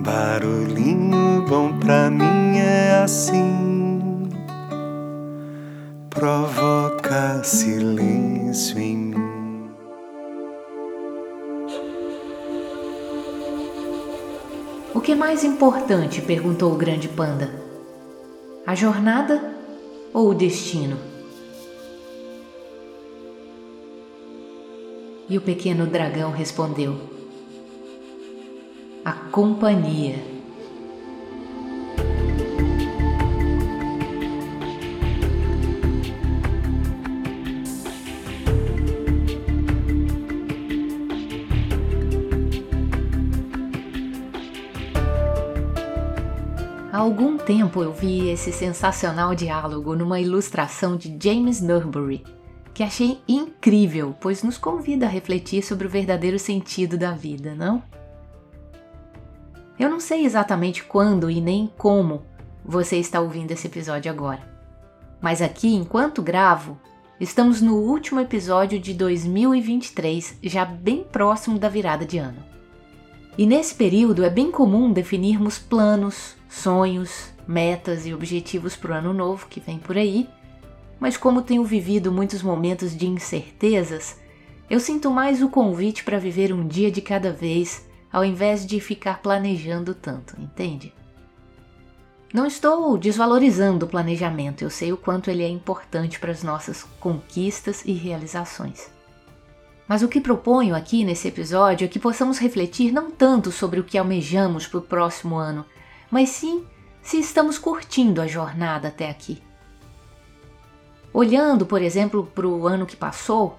Barulhinho bom pra mim é assim, provoca silêncio em mim. O que é mais importante? perguntou o grande panda. A jornada ou o destino? E o pequeno dragão respondeu: A companhia. Há algum tempo eu vi esse sensacional diálogo numa ilustração de James Nurbury que achei incrível, pois nos convida a refletir sobre o verdadeiro sentido da vida, não? Eu não sei exatamente quando e nem como você está ouvindo esse episódio agora, mas aqui, enquanto gravo, estamos no último episódio de 2023, já bem próximo da virada de ano. E nesse período é bem comum definirmos planos, sonhos, metas e objetivos para o ano novo que vem por aí mas como tenho vivido muitos momentos de incertezas, eu sinto mais o convite para viver um dia de cada vez, ao invés de ficar planejando tanto, entende? Não estou desvalorizando o planejamento, eu sei o quanto ele é importante para as nossas conquistas e realizações. Mas o que proponho aqui nesse episódio é que possamos refletir não tanto sobre o que almejamos para o próximo ano, mas sim se estamos curtindo a jornada até aqui. Olhando, por exemplo, para o ano que passou,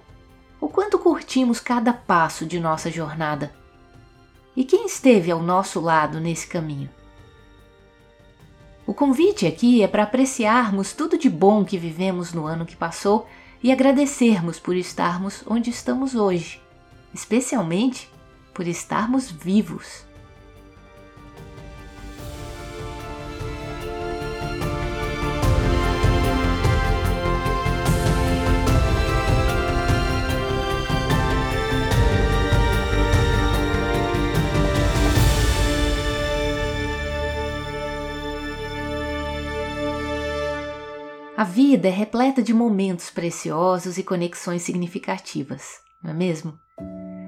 o quanto curtimos cada passo de nossa jornada? E quem esteve ao nosso lado nesse caminho? O convite aqui é para apreciarmos tudo de bom que vivemos no ano que passou e agradecermos por estarmos onde estamos hoje, especialmente por estarmos vivos. A vida é repleta de momentos preciosos e conexões significativas, não é mesmo?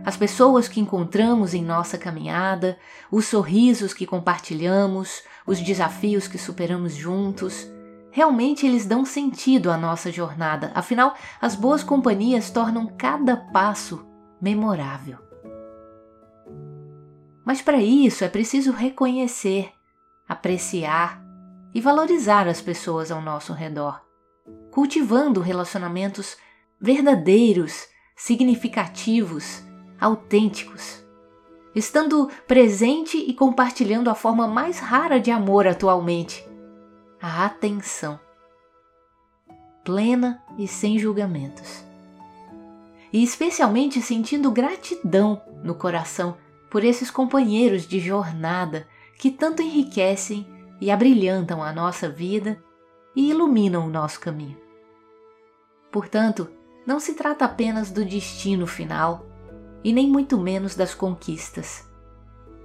As pessoas que encontramos em nossa caminhada, os sorrisos que compartilhamos, os desafios que superamos juntos, realmente eles dão sentido à nossa jornada, afinal, as boas companhias tornam cada passo memorável. Mas para isso é preciso reconhecer, apreciar e valorizar as pessoas ao nosso redor, cultivando relacionamentos verdadeiros, significativos, autênticos, estando presente e compartilhando a forma mais rara de amor atualmente, a atenção, plena e sem julgamentos. E especialmente sentindo gratidão no coração por esses companheiros de jornada que tanto enriquecem e abrilhantam a nossa vida e iluminam o nosso caminho. Portanto, não se trata apenas do destino final e nem muito menos das conquistas,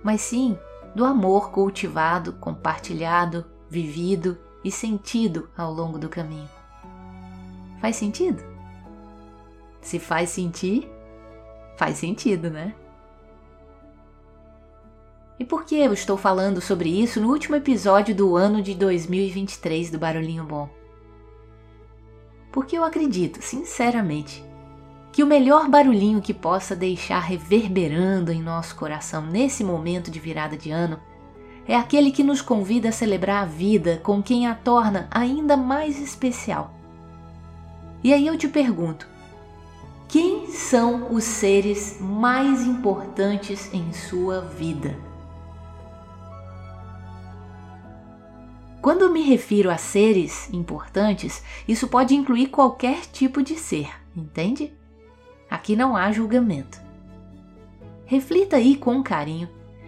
mas sim do amor cultivado, compartilhado, vivido e sentido ao longo do caminho. Faz sentido? Se faz sentir, faz sentido, né? E por que eu estou falando sobre isso no último episódio do ano de 2023 do Barulhinho Bom? Porque eu acredito, sinceramente, que o melhor barulhinho que possa deixar reverberando em nosso coração nesse momento de virada de ano é aquele que nos convida a celebrar a vida com quem a torna ainda mais especial. E aí eu te pergunto: quem são os seres mais importantes em sua vida? Quando me refiro a seres importantes, isso pode incluir qualquer tipo de ser, entende? Aqui não há julgamento. Reflita aí com carinho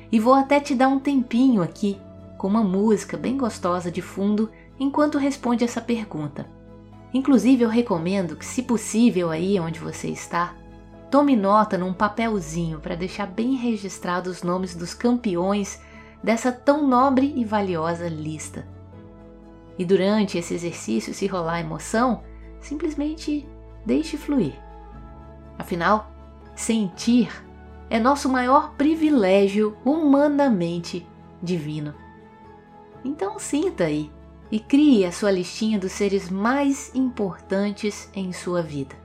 e vou até te dar um tempinho aqui com uma música bem gostosa de fundo enquanto responde essa pergunta. Inclusive, eu recomendo que, se possível, aí onde você está, tome nota num papelzinho para deixar bem registrados os nomes dos campeões dessa tão nobre e valiosa lista. E durante esse exercício, se rolar emoção, simplesmente deixe fluir. Afinal, sentir é nosso maior privilégio humanamente divino. Então sinta aí e crie a sua listinha dos seres mais importantes em sua vida.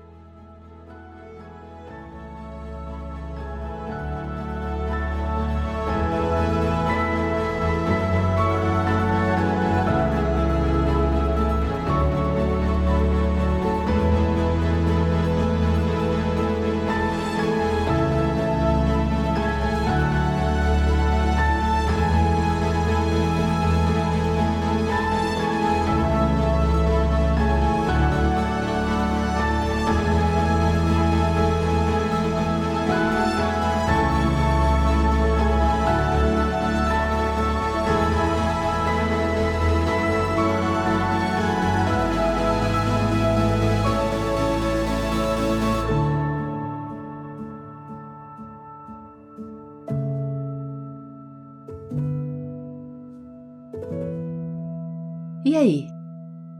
E aí?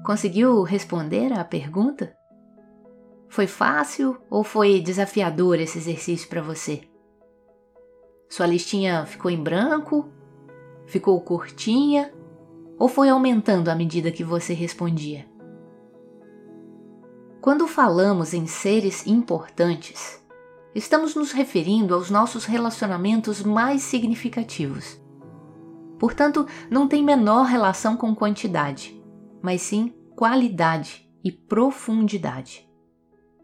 Conseguiu responder à pergunta? Foi fácil ou foi desafiador esse exercício para você? Sua listinha ficou em branco? Ficou curtinha? Ou foi aumentando à medida que você respondia? Quando falamos em seres importantes, estamos nos referindo aos nossos relacionamentos mais significativos Portanto, não tem menor relação com quantidade, mas sim qualidade e profundidade.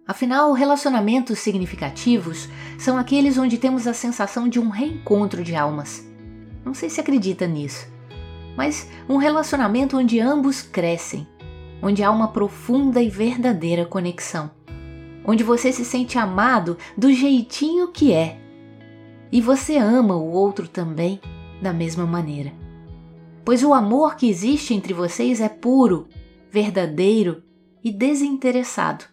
Afinal, relacionamentos significativos são aqueles onde temos a sensação de um reencontro de almas. Não sei se acredita nisso, mas um relacionamento onde ambos crescem, onde há uma profunda e verdadeira conexão, onde você se sente amado do jeitinho que é e você ama o outro também da mesma maneira. Pois o amor que existe entre vocês é puro, verdadeiro e desinteressado.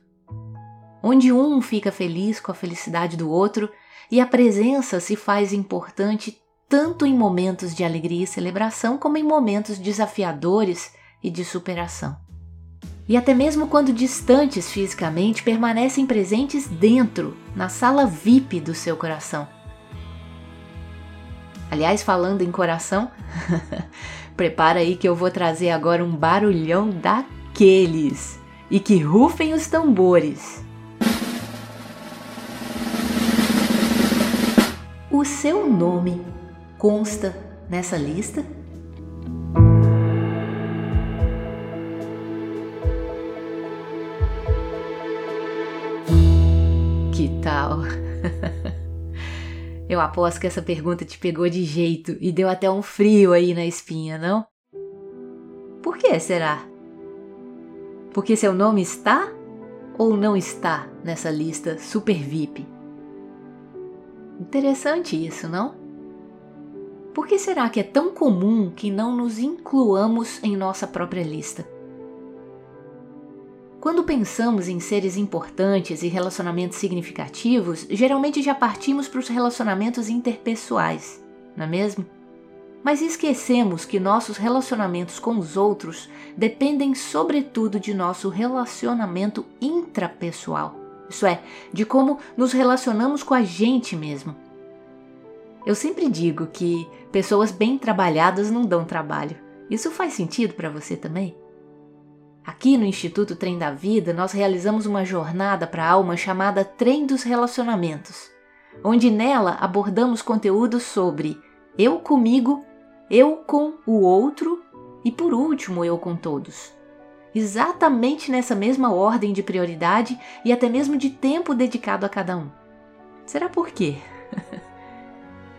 Onde um fica feliz com a felicidade do outro e a presença se faz importante tanto em momentos de alegria e celebração como em momentos desafiadores e de superação. E até mesmo quando distantes fisicamente, permanecem presentes dentro, na sala VIP do seu coração Aliás, falando em coração, prepara aí que eu vou trazer agora um barulhão daqueles e que rufem os tambores. O seu nome consta nessa lista? Eu aposto que essa pergunta te pegou de jeito e deu até um frio aí na espinha, não? Por que será? Porque seu nome está ou não está nessa lista super VIP? Interessante isso, não? Por que será que é tão comum que não nos incluamos em nossa própria lista? Quando pensamos em seres importantes e relacionamentos significativos, geralmente já partimos para os relacionamentos interpessoais, não é mesmo? Mas esquecemos que nossos relacionamentos com os outros dependem, sobretudo, de nosso relacionamento intrapessoal, isso é, de como nos relacionamos com a gente mesmo. Eu sempre digo que pessoas bem trabalhadas não dão trabalho. Isso faz sentido para você também? Aqui no Instituto Trem da Vida, nós realizamos uma jornada para a alma chamada Trem dos Relacionamentos, onde nela abordamos conteúdos sobre eu comigo, eu com o outro e, por último, eu com todos. Exatamente nessa mesma ordem de prioridade e até mesmo de tempo dedicado a cada um. Será por quê?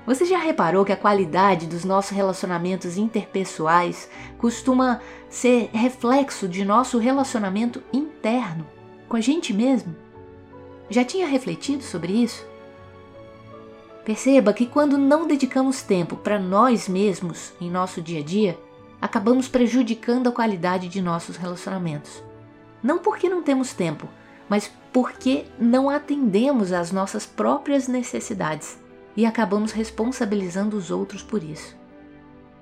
Você já reparou que a qualidade dos nossos relacionamentos interpessoais costuma ser reflexo de nosso relacionamento interno com a gente mesmo? Já tinha refletido sobre isso? Perceba que quando não dedicamos tempo para nós mesmos em nosso dia a dia, acabamos prejudicando a qualidade de nossos relacionamentos. Não porque não temos tempo, mas porque não atendemos às nossas próprias necessidades e acabamos responsabilizando os outros por isso.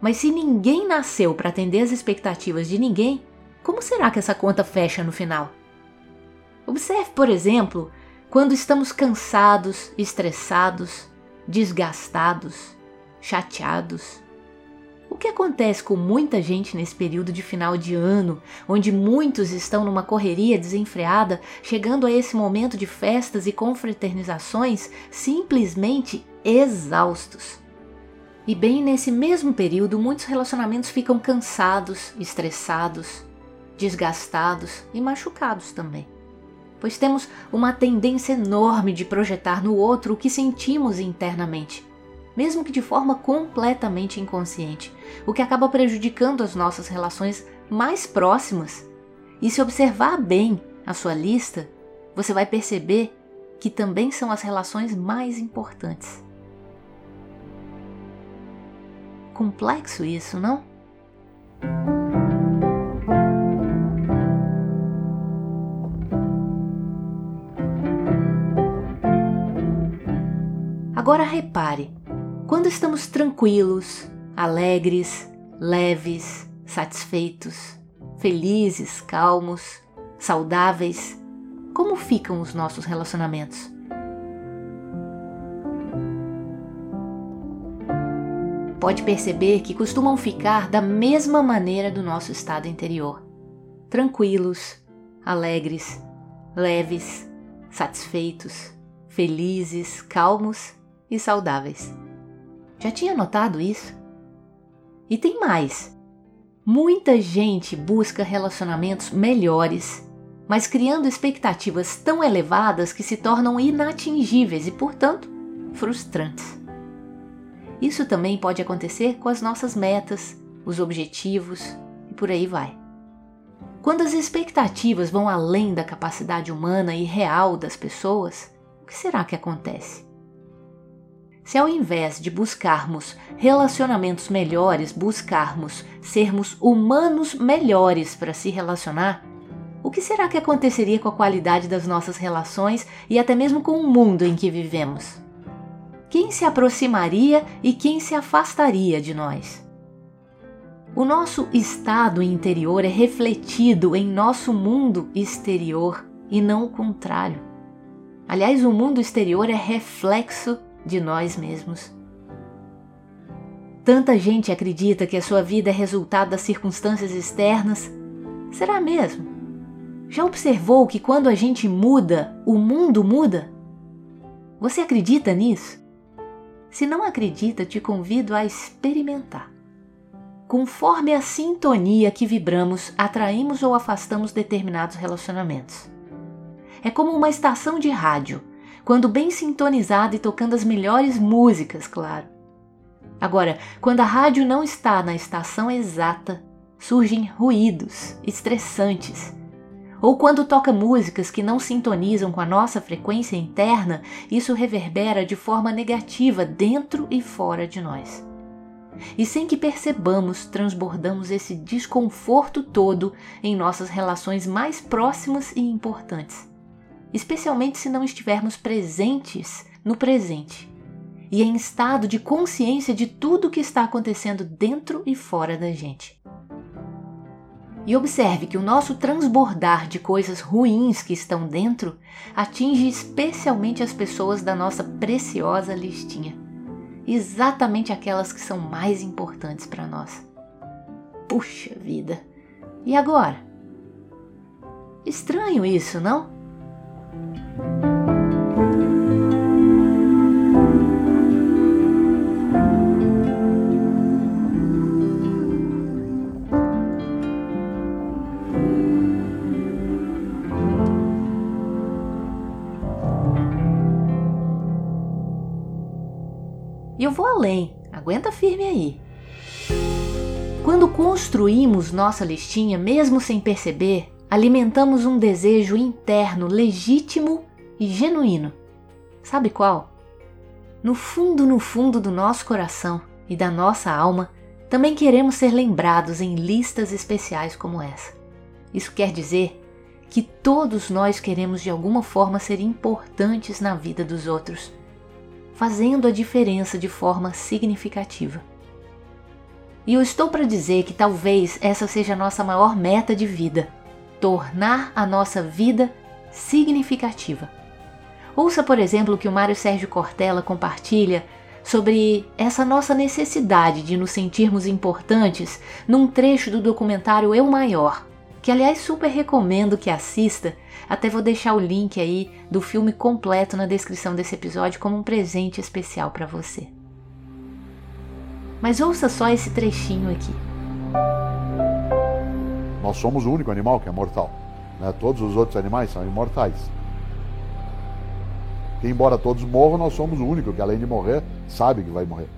Mas se ninguém nasceu para atender as expectativas de ninguém, como será que essa conta fecha no final? Observe, por exemplo, quando estamos cansados, estressados, desgastados, chateados. O que acontece com muita gente nesse período de final de ano, onde muitos estão numa correria desenfreada, chegando a esse momento de festas e confraternizações simplesmente exaustos? E bem nesse mesmo período, muitos relacionamentos ficam cansados, estressados, desgastados e machucados também. Pois temos uma tendência enorme de projetar no outro o que sentimos internamente, mesmo que de forma completamente inconsciente, o que acaba prejudicando as nossas relações mais próximas. E se observar bem a sua lista, você vai perceber que também são as relações mais importantes. Complexo isso, não? Agora repare, quando estamos tranquilos, alegres, leves, satisfeitos, felizes, calmos, saudáveis, como ficam os nossos relacionamentos? Pode perceber que costumam ficar da mesma maneira do nosso estado interior: tranquilos, alegres, leves, satisfeitos, felizes, calmos e saudáveis. Já tinha notado isso? E tem mais. Muita gente busca relacionamentos melhores, mas criando expectativas tão elevadas que se tornam inatingíveis e, portanto, frustrantes. Isso também pode acontecer com as nossas metas, os objetivos e por aí vai. Quando as expectativas vão além da capacidade humana e real das pessoas, o que será que acontece? Se ao invés de buscarmos relacionamentos melhores, buscarmos sermos humanos melhores para se relacionar, o que será que aconteceria com a qualidade das nossas relações e até mesmo com o mundo em que vivemos? Quem se aproximaria e quem se afastaria de nós. O nosso estado interior é refletido em nosso mundo exterior e não o contrário. Aliás, o mundo exterior é reflexo de nós mesmos. Tanta gente acredita que a sua vida é resultado das circunstâncias externas. Será mesmo? Já observou que quando a gente muda, o mundo muda? Você acredita nisso? Se não acredita, te convido a experimentar. Conforme a sintonia que vibramos, atraímos ou afastamos determinados relacionamentos. É como uma estação de rádio, quando bem sintonizada e tocando as melhores músicas, claro. Agora, quando a rádio não está na estação exata, surgem ruídos estressantes ou quando toca músicas que não sintonizam com a nossa frequência interna, isso reverbera de forma negativa dentro e fora de nós. E sem que percebamos, transbordamos esse desconforto todo em nossas relações mais próximas e importantes, especialmente se não estivermos presentes no presente e em estado de consciência de tudo o que está acontecendo dentro e fora da gente. E observe que o nosso transbordar de coisas ruins que estão dentro atinge especialmente as pessoas da nossa preciosa listinha, exatamente aquelas que são mais importantes para nós. Puxa vida! E agora? Estranho isso, não? E eu vou além, aguenta firme aí. Quando construímos nossa listinha, mesmo sem perceber, alimentamos um desejo interno legítimo e genuíno. Sabe qual? No fundo, no fundo do nosso coração e da nossa alma, também queremos ser lembrados em listas especiais como essa. Isso quer dizer que todos nós queremos de alguma forma ser importantes na vida dos outros fazendo a diferença de forma significativa. E eu estou para dizer que talvez essa seja a nossa maior meta de vida: tornar a nossa vida significativa. Ouça, por exemplo, o que o Mário Sérgio Cortella compartilha sobre essa nossa necessidade de nos sentirmos importantes num trecho do documentário Eu Maior, que aliás super recomendo que assista. Até vou deixar o link aí do filme completo na descrição desse episódio como um presente especial para você. Mas ouça só esse trechinho aqui. Nós somos o único animal que é mortal. Né? Todos os outros animais são imortais. Embora todos morram, nós somos o único que além de morrer, sabe que vai morrer.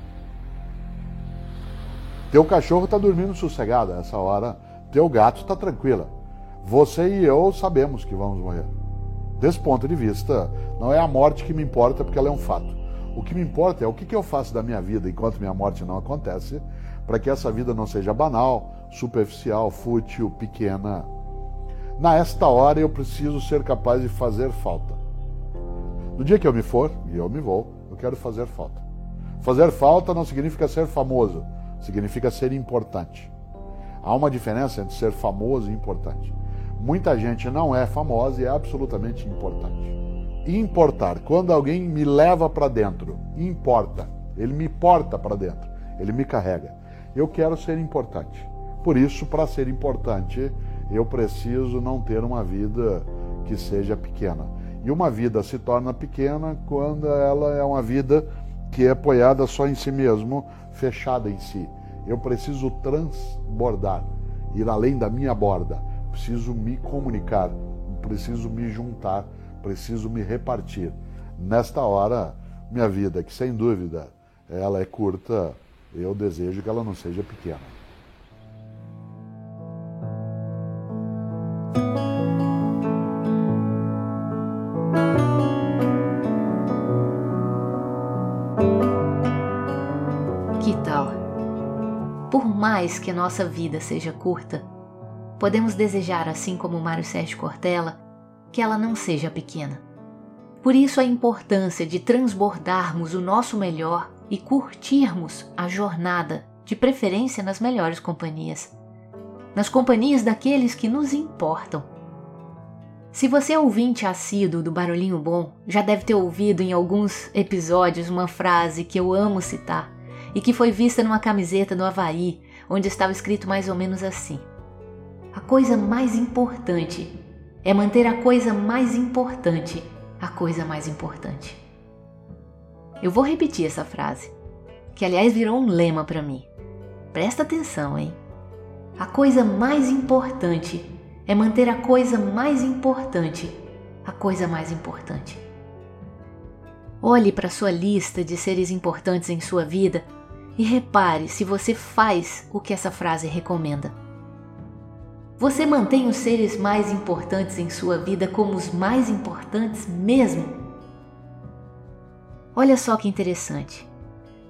Teu cachorro está dormindo sossegado essa hora teu gato está tranquila. Você e eu sabemos que vamos morrer. Desse ponto de vista, não é a morte que me importa porque ela é um fato. O que me importa é o que eu faço da minha vida enquanto minha morte não acontece, para que essa vida não seja banal, superficial, fútil, pequena. Na esta hora eu preciso ser capaz de fazer falta. No dia que eu me for, e eu me vou, eu quero fazer falta. Fazer falta não significa ser famoso, significa ser importante. Há uma diferença entre ser famoso e importante. Muita gente não é famosa e é absolutamente importante. Importar, quando alguém me leva para dentro, importa. Ele me porta para dentro, ele me carrega. Eu quero ser importante. Por isso, para ser importante, eu preciso não ter uma vida que seja pequena. E uma vida se torna pequena quando ela é uma vida que é apoiada só em si mesmo, fechada em si. Eu preciso transbordar, ir além da minha borda. Preciso me comunicar, preciso me juntar, preciso me repartir. Nesta hora, minha vida, que sem dúvida ela é curta, eu desejo que ela não seja pequena. Mais que nossa vida seja curta, podemos desejar, assim como Mário Sérgio Cortella, que ela não seja pequena. Por isso a importância de transbordarmos o nosso melhor e curtirmos a jornada, de preferência nas melhores companhias. Nas companhias daqueles que nos importam. Se você é ouvinte assíduo do Barulhinho Bom, já deve ter ouvido em alguns episódios uma frase que eu amo citar e que foi vista numa camiseta no Havaí onde estava escrito mais ou menos assim: A coisa mais importante é manter a coisa mais importante a coisa mais importante. Eu vou repetir essa frase, que aliás virou um lema para mim. Presta atenção, hein? A coisa mais importante é manter a coisa mais importante a coisa mais importante. Olhe para sua lista de seres importantes em sua vida e repare se você faz o que essa frase recomenda. Você mantém os seres mais importantes em sua vida como os mais importantes mesmo? Olha só que interessante.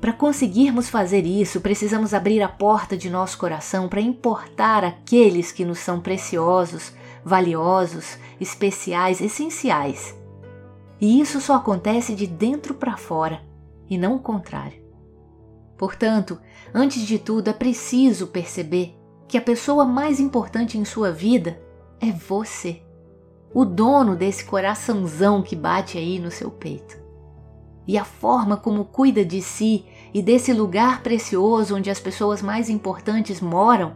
Para conseguirmos fazer isso, precisamos abrir a porta de nosso coração para importar aqueles que nos são preciosos, valiosos, especiais, essenciais. E isso só acontece de dentro para fora e não o contrário. Portanto, antes de tudo, é preciso perceber que a pessoa mais importante em sua vida é você, o dono desse coraçãozão que bate aí no seu peito. E a forma como cuida de si e desse lugar precioso onde as pessoas mais importantes moram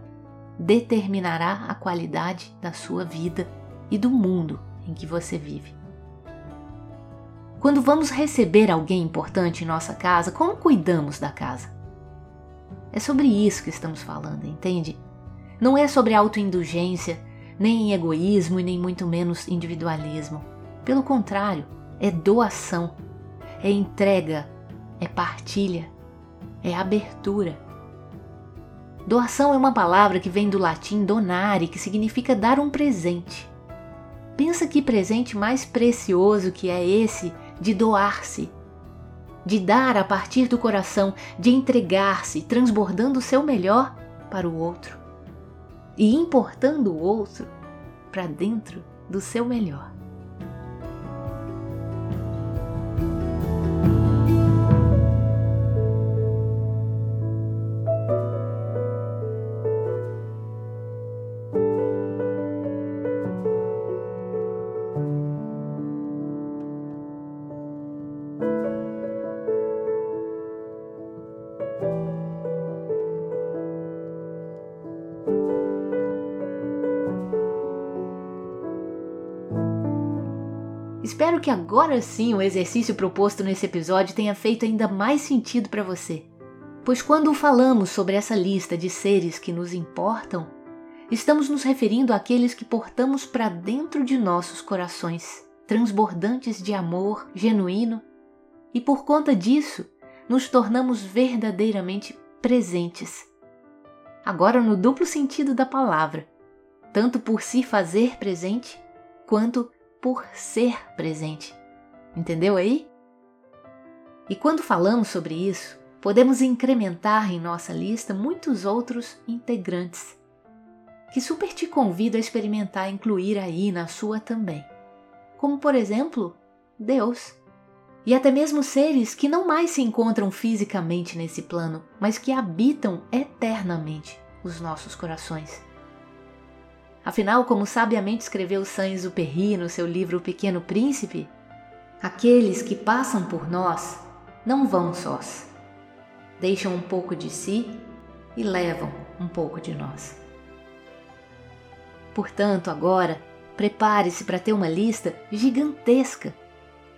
determinará a qualidade da sua vida e do mundo em que você vive. Quando vamos receber alguém importante em nossa casa, como cuidamos da casa? É sobre isso que estamos falando, entende? Não é sobre autoindulgência, nem egoísmo e nem muito menos individualismo. Pelo contrário, é doação, é entrega, é partilha, é abertura. Doação é uma palavra que vem do latim donare, que significa dar um presente. Pensa que presente mais precioso que é esse de doar-se, de dar a partir do coração, de entregar-se, transbordando o seu melhor para o outro e importando o outro para dentro do seu melhor. Agora sim o exercício proposto nesse episódio tenha feito ainda mais sentido para você. Pois quando falamos sobre essa lista de seres que nos importam, estamos nos referindo àqueles que portamos para dentro de nossos corações, transbordantes de amor genuíno, e por conta disso, nos tornamos verdadeiramente presentes. Agora, no duplo sentido da palavra, tanto por se fazer presente, quanto por ser presente. Entendeu aí? E quando falamos sobre isso, podemos incrementar em nossa lista muitos outros integrantes, que super te convido a experimentar incluir aí na sua também. Como, por exemplo, Deus. E até mesmo seres que não mais se encontram fisicamente nesse plano, mas que habitam eternamente os nossos corações. Afinal, como sabiamente escreveu Saint-Exupéry no seu livro O Pequeno Príncipe, aqueles que passam por nós não vão sós. Deixam um pouco de si e levam um pouco de nós. Portanto, agora, prepare-se para ter uma lista gigantesca,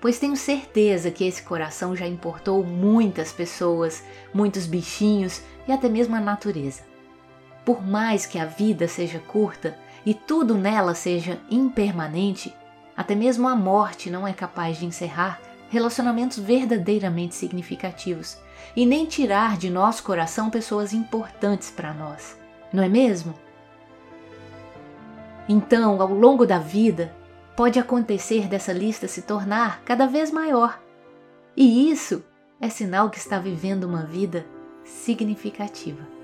pois tenho certeza que esse coração já importou muitas pessoas, muitos bichinhos e até mesmo a natureza. Por mais que a vida seja curta, e tudo nela seja impermanente, até mesmo a morte não é capaz de encerrar relacionamentos verdadeiramente significativos e nem tirar de nosso coração pessoas importantes para nós, não é mesmo? Então, ao longo da vida, pode acontecer dessa lista se tornar cada vez maior. E isso é sinal que está vivendo uma vida significativa.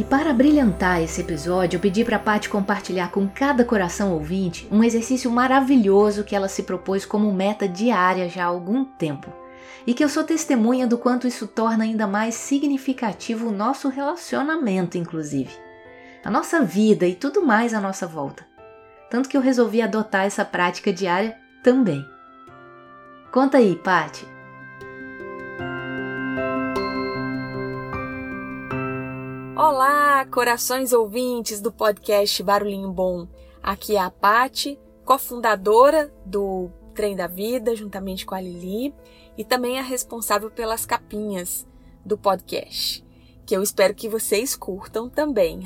E para brilhantar esse episódio, eu pedi para a Paty compartilhar com cada coração ouvinte um exercício maravilhoso que ela se propôs como meta diária já há algum tempo. E que eu sou testemunha do quanto isso torna ainda mais significativo o nosso relacionamento, inclusive. A nossa vida e tudo mais à nossa volta. Tanto que eu resolvi adotar essa prática diária também. Conta aí, Paty. Olá, corações ouvintes do podcast Barulhinho Bom. Aqui é a Pati, cofundadora do Trem da Vida, juntamente com a Lili, e também a responsável pelas capinhas do podcast, que eu espero que vocês curtam também.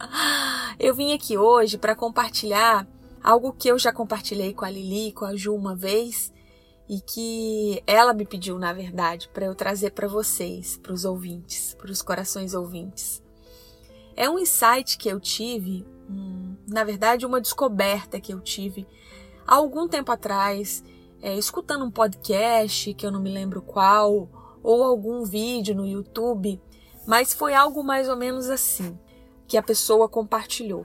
eu vim aqui hoje para compartilhar algo que eu já compartilhei com a Lili e com a Ju uma vez e que ela me pediu, na verdade, para eu trazer para vocês, para os ouvintes, para os corações ouvintes. É um insight que eu tive, um, na verdade, uma descoberta que eu tive há algum tempo atrás, é, escutando um podcast que eu não me lembro qual, ou algum vídeo no YouTube, mas foi algo mais ou menos assim que a pessoa compartilhou.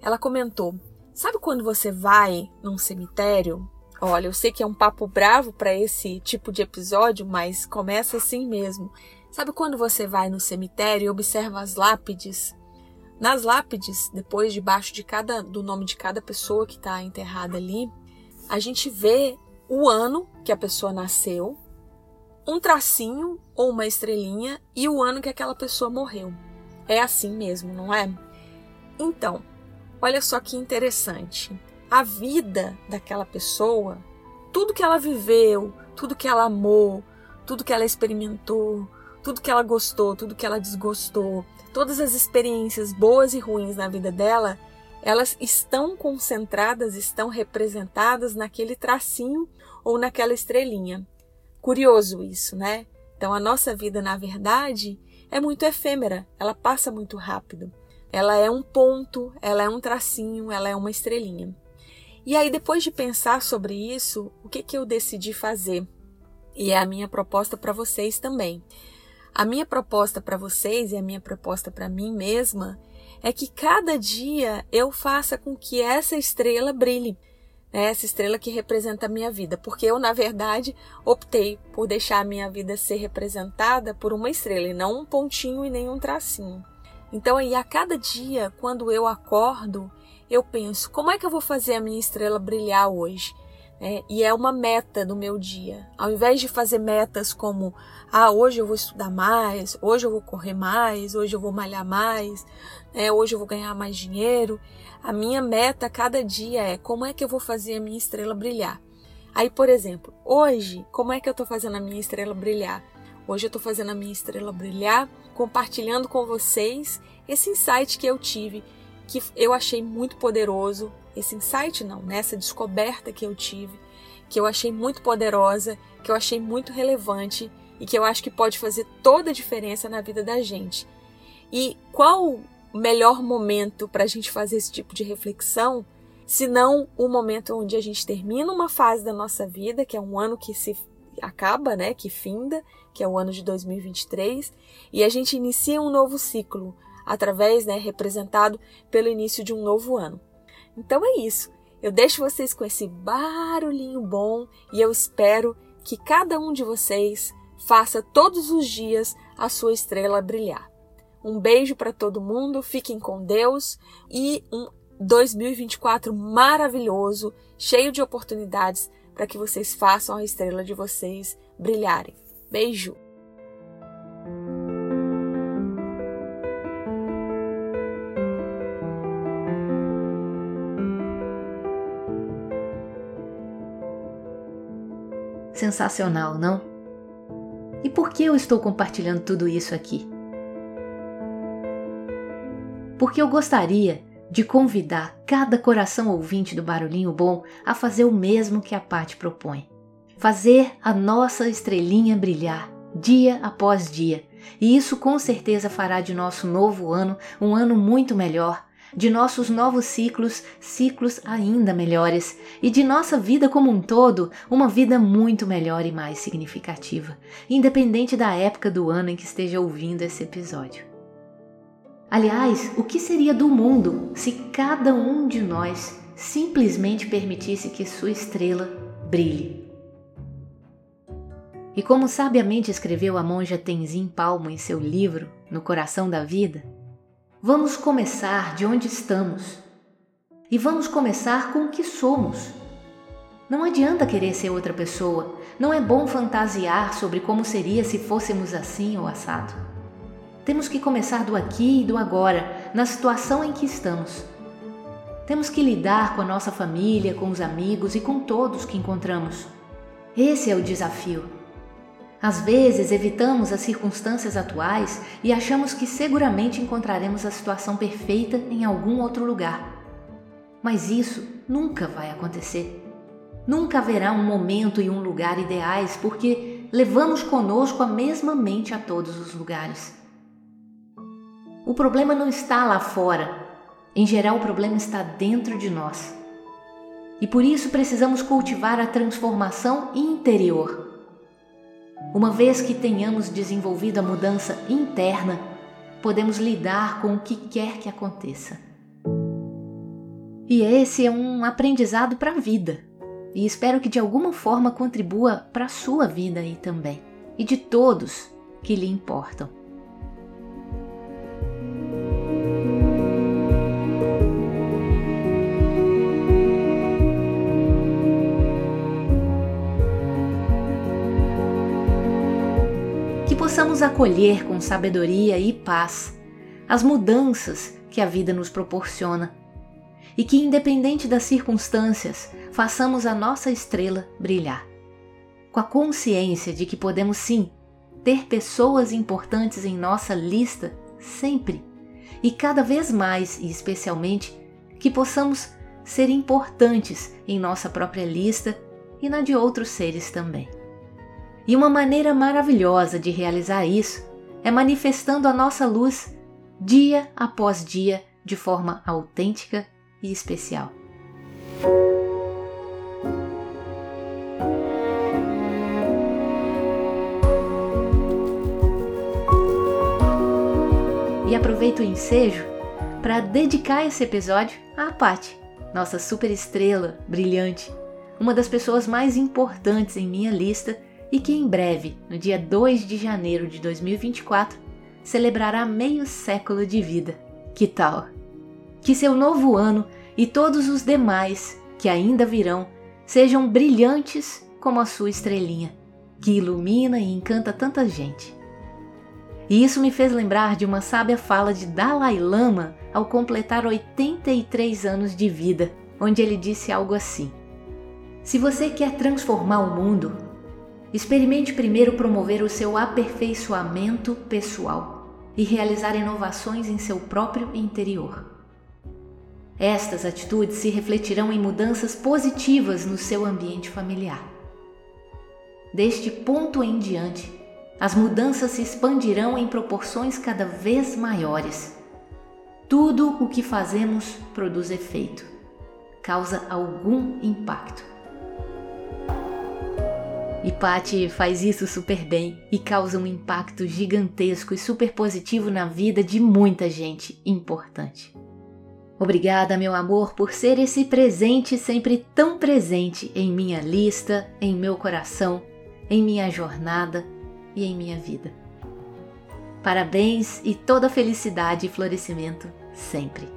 Ela comentou: Sabe quando você vai num cemitério Olha, eu sei que é um papo bravo para esse tipo de episódio, mas começa assim mesmo. Sabe quando você vai no cemitério e observa as lápides? Nas lápides, depois debaixo de cada do nome de cada pessoa que está enterrada ali, a gente vê o ano que a pessoa nasceu, um tracinho ou uma estrelinha e o ano que aquela pessoa morreu. É assim mesmo, não é? Então, olha só que interessante a vida daquela pessoa, tudo que ela viveu, tudo que ela amou, tudo que ela experimentou, tudo que ela gostou, tudo que ela desgostou, todas as experiências boas e ruins na vida dela, elas estão concentradas, estão representadas naquele tracinho ou naquela estrelinha. Curioso isso, né? Então a nossa vida, na verdade, é muito efêmera, ela passa muito rápido. Ela é um ponto, ela é um tracinho, ela é uma estrelinha. E aí, depois de pensar sobre isso, o que, que eu decidi fazer? E é a minha proposta para vocês também. A minha proposta para vocês e a minha proposta para mim mesma é que cada dia eu faça com que essa estrela brilhe, né? essa estrela que representa a minha vida, porque eu, na verdade, optei por deixar a minha vida ser representada por uma estrela e não um pontinho e nem um tracinho. Então, aí, a cada dia, quando eu acordo, eu penso: como é que eu vou fazer a minha estrela brilhar hoje? É, e é uma meta no meu dia. Ao invés de fazer metas como, ah, hoje eu vou estudar mais, hoje eu vou correr mais, hoje eu vou malhar mais, é, hoje eu vou ganhar mais dinheiro, a minha meta cada dia é como é que eu vou fazer a minha estrela brilhar. Aí, por exemplo, hoje, como é que eu estou fazendo a minha estrela brilhar? Hoje eu estou fazendo a minha estrela brilhar, compartilhando com vocês esse insight que eu tive, que eu achei muito poderoso, esse insight não, nessa né? descoberta que eu tive, que eu achei muito poderosa, que eu achei muito relevante e que eu acho que pode fazer toda a diferença na vida da gente. E qual o melhor momento para a gente fazer esse tipo de reflexão, se não o momento onde a gente termina uma fase da nossa vida, que é um ano que se acaba, né, que finda, que é o ano de 2023, e a gente inicia um novo ciclo através, né, representado pelo início de um novo ano. Então é isso. Eu deixo vocês com esse barulhinho bom e eu espero que cada um de vocês faça todos os dias a sua estrela brilhar. Um beijo para todo mundo, fiquem com Deus e um 2024 maravilhoso, cheio de oportunidades para que vocês façam a estrela de vocês brilharem. Beijo! Sensacional, não? E por que eu estou compartilhando tudo isso aqui? Porque eu gostaria de convidar cada coração ouvinte do Barulhinho Bom a fazer o mesmo que a Pati propõe. Fazer a nossa estrelinha brilhar dia após dia. E isso com certeza fará de nosso novo ano um ano muito melhor, de nossos novos ciclos, ciclos ainda melhores, e de nossa vida como um todo, uma vida muito melhor e mais significativa, independente da época do ano em que esteja ouvindo esse episódio. Aliás, o que seria do mundo se cada um de nós simplesmente permitisse que sua estrela brilhe? E como sabiamente escreveu a monja Tenzin Palmo em seu livro No Coração da Vida, Vamos começar de onde estamos e vamos começar com o que somos. Não adianta querer ser outra pessoa, não é bom fantasiar sobre como seria se fôssemos assim ou assado. Temos que começar do aqui e do agora, na situação em que estamos. Temos que lidar com a nossa família, com os amigos e com todos que encontramos. Esse é o desafio. Às vezes evitamos as circunstâncias atuais e achamos que seguramente encontraremos a situação perfeita em algum outro lugar. Mas isso nunca vai acontecer. Nunca haverá um momento e um lugar ideais porque levamos conosco a mesma mente a todos os lugares. O problema não está lá fora. Em geral, o problema está dentro de nós. E por isso precisamos cultivar a transformação interior uma vez que tenhamos desenvolvido a mudança interna, podemos lidar com o que quer que aconteça. E esse é um aprendizado para a vida, e espero que de alguma forma contribua para a sua vida aí também, e de todos que lhe importam. Acolher com sabedoria e paz as mudanças que a vida nos proporciona e que, independente das circunstâncias, façamos a nossa estrela brilhar. Com a consciência de que podemos sim ter pessoas importantes em nossa lista sempre e cada vez mais e especialmente que possamos ser importantes em nossa própria lista e na de outros seres também. E uma maneira maravilhosa de realizar isso é manifestando a nossa luz dia após dia de forma autêntica e especial. E aproveito o ensejo para dedicar esse episódio à Pati, nossa super estrela brilhante, uma das pessoas mais importantes em minha lista e que em breve, no dia 2 de janeiro de 2024, celebrará meio século de vida. Que tal? Que seu novo ano e todos os demais que ainda virão sejam brilhantes como a sua estrelinha, que ilumina e encanta tanta gente. E isso me fez lembrar de uma sábia fala de Dalai Lama ao completar 83 anos de vida, onde ele disse algo assim: Se você quer transformar o mundo, experimente primeiro promover o seu aperfeiçoamento pessoal e realizar inovações em seu próprio interior. Estas atitudes se refletirão em mudanças positivas no seu ambiente familiar. Deste ponto em diante, as mudanças se expandirão em proporções cada vez maiores. Tudo o que fazemos produz efeito, causa algum impacto. E Patty faz isso super bem e causa um impacto gigantesco e super positivo na vida de muita gente importante. Obrigada, meu amor, por ser esse presente sempre tão presente em minha lista, em meu coração, em minha jornada e em minha vida. Parabéns e toda felicidade e florescimento sempre.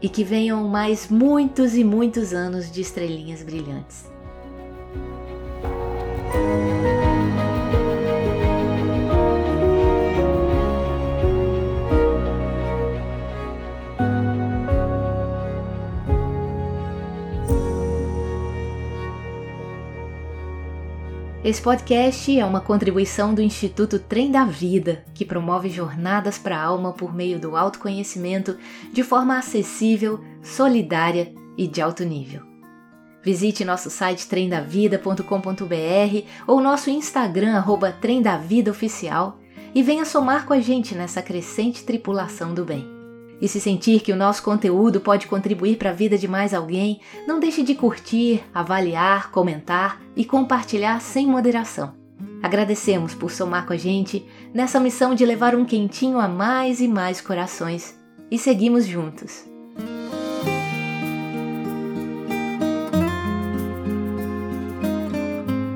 E que venham mais muitos e muitos anos de estrelinhas brilhantes. Esse podcast é uma contribuição do Instituto Trem da Vida, que promove jornadas para a alma por meio do autoconhecimento de forma acessível, solidária e de alto nível. Visite nosso site tremdavida.com.br ou nosso Instagram arroba tremdavidaoficial e venha somar com a gente nessa crescente tripulação do bem. E se sentir que o nosso conteúdo pode contribuir para a vida de mais alguém, não deixe de curtir, avaliar, comentar e compartilhar sem moderação. Agradecemos por somar com a gente nessa missão de levar um quentinho a mais e mais corações. E seguimos juntos.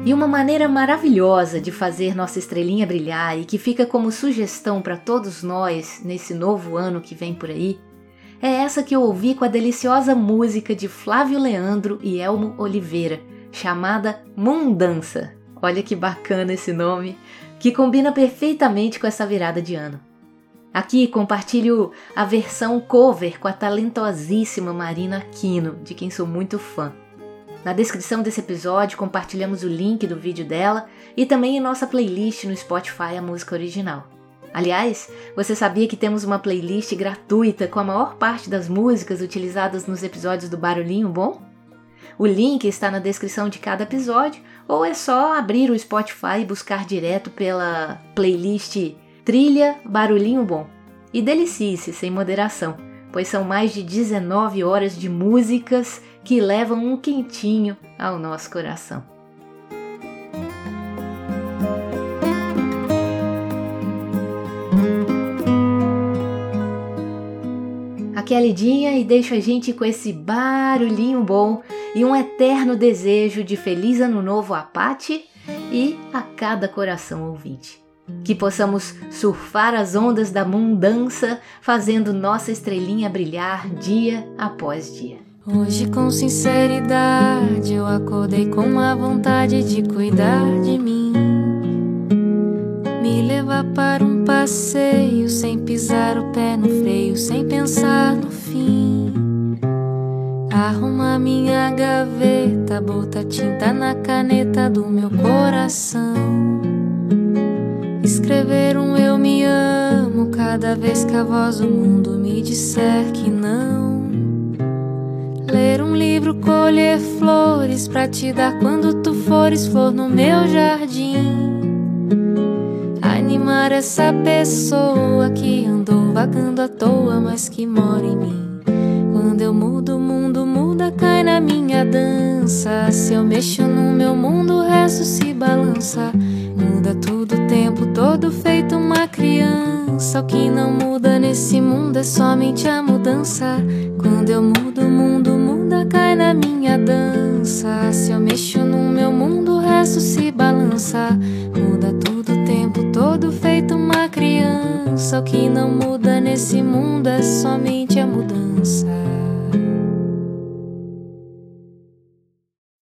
E uma maneira maravilhosa de fazer nossa estrelinha brilhar e que fica como sugestão para todos nós nesse novo ano que vem por aí é essa que eu ouvi com a deliciosa música de Flávio Leandro e Elmo Oliveira, chamada Mundança. Olha que bacana esse nome, que combina perfeitamente com essa virada de ano. Aqui compartilho a versão cover com a talentosíssima Marina Aquino, de quem sou muito fã. Na descrição desse episódio compartilhamos o link do vídeo dela e também em nossa playlist no Spotify a música original. Aliás, você sabia que temos uma playlist gratuita com a maior parte das músicas utilizadas nos episódios do Barulhinho Bom? O link está na descrição de cada episódio ou é só abrir o Spotify e buscar direto pela playlist Trilha Barulhinho Bom. E delicie-se sem moderação, pois são mais de 19 horas de músicas que levam um quentinho ao nosso coração. Aqui é a Lidinha e deixo a gente com esse barulhinho bom e um eterno desejo de feliz ano novo a Pati e a cada coração ouvinte. Que possamos surfar as ondas da mundança, fazendo nossa estrelinha brilhar dia após dia. Hoje, com sinceridade, eu acordei com a vontade de cuidar de mim. Me levar para um passeio sem pisar o pé no freio, sem pensar no fim. Arrumar minha gaveta, botar tinta na caneta do meu coração. Escrever um eu me amo cada vez que a voz do mundo me disser que não. Ler um livro, colher flores pra te dar quando tu fores flor no meu jardim. Animar essa pessoa que andou vagando à toa, mas que mora em mim. Quando eu mudo, o mundo muda, cai na minha dança. Se eu mexo no meu mundo, o resto se balança. Muda tudo o tempo todo, feito uma criança. O que não muda nesse mundo é somente a mudança. Quando eu mudo, o mundo muda, cai na minha dança. Se eu mexo no meu mundo, o resto se balança. Muda tudo o tempo todo, feito uma criança. O que não muda nesse mundo é somente a mudança.